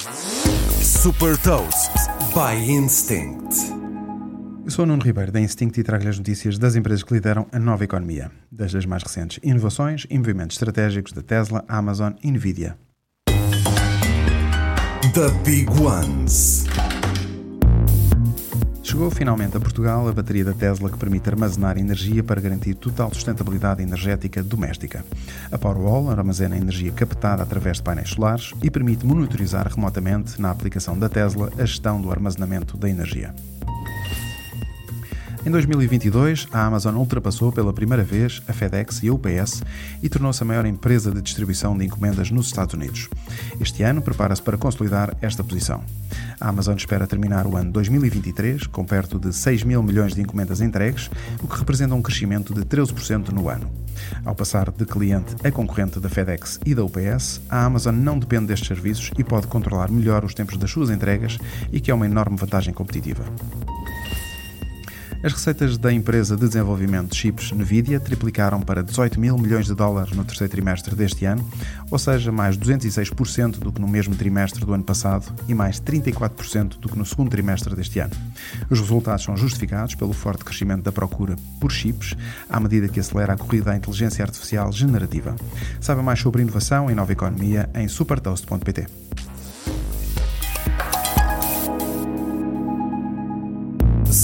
Super Toast by Instinct. Eu sou o Nuno Ribeiro da Instinct e trago-lhe as notícias das empresas que lideram a nova economia, desde as mais recentes inovações e movimentos estratégicos da Tesla, Amazon e Nvidia. The Big Ones. Chegou finalmente a Portugal a bateria da Tesla que permite armazenar energia para garantir total sustentabilidade energética doméstica. A Powerwall armazena energia captada através de painéis solares e permite monitorizar remotamente, na aplicação da Tesla, a gestão do armazenamento da energia. Em 2022, a Amazon ultrapassou pela primeira vez a FedEx e a UPS e tornou-se a maior empresa de distribuição de encomendas nos Estados Unidos. Este ano prepara-se para consolidar esta posição. A Amazon espera terminar o ano 2023 com perto de 6 mil milhões de encomendas entregues, o que representa um crescimento de 13% no ano. Ao passar de cliente a concorrente da FedEx e da UPS, a Amazon não depende destes serviços e pode controlar melhor os tempos das suas entregas e que é uma enorme vantagem competitiva. As receitas da empresa de desenvolvimento de chips Nvidia triplicaram para 18 mil milhões de dólares no terceiro trimestre deste ano, ou seja, mais 206% do que no mesmo trimestre do ano passado e mais 34% do que no segundo trimestre deste ano. Os resultados são justificados pelo forte crescimento da procura por chips, à medida que acelera a corrida à inteligência artificial generativa. Saiba mais sobre inovação e nova economia em supertoast.pt.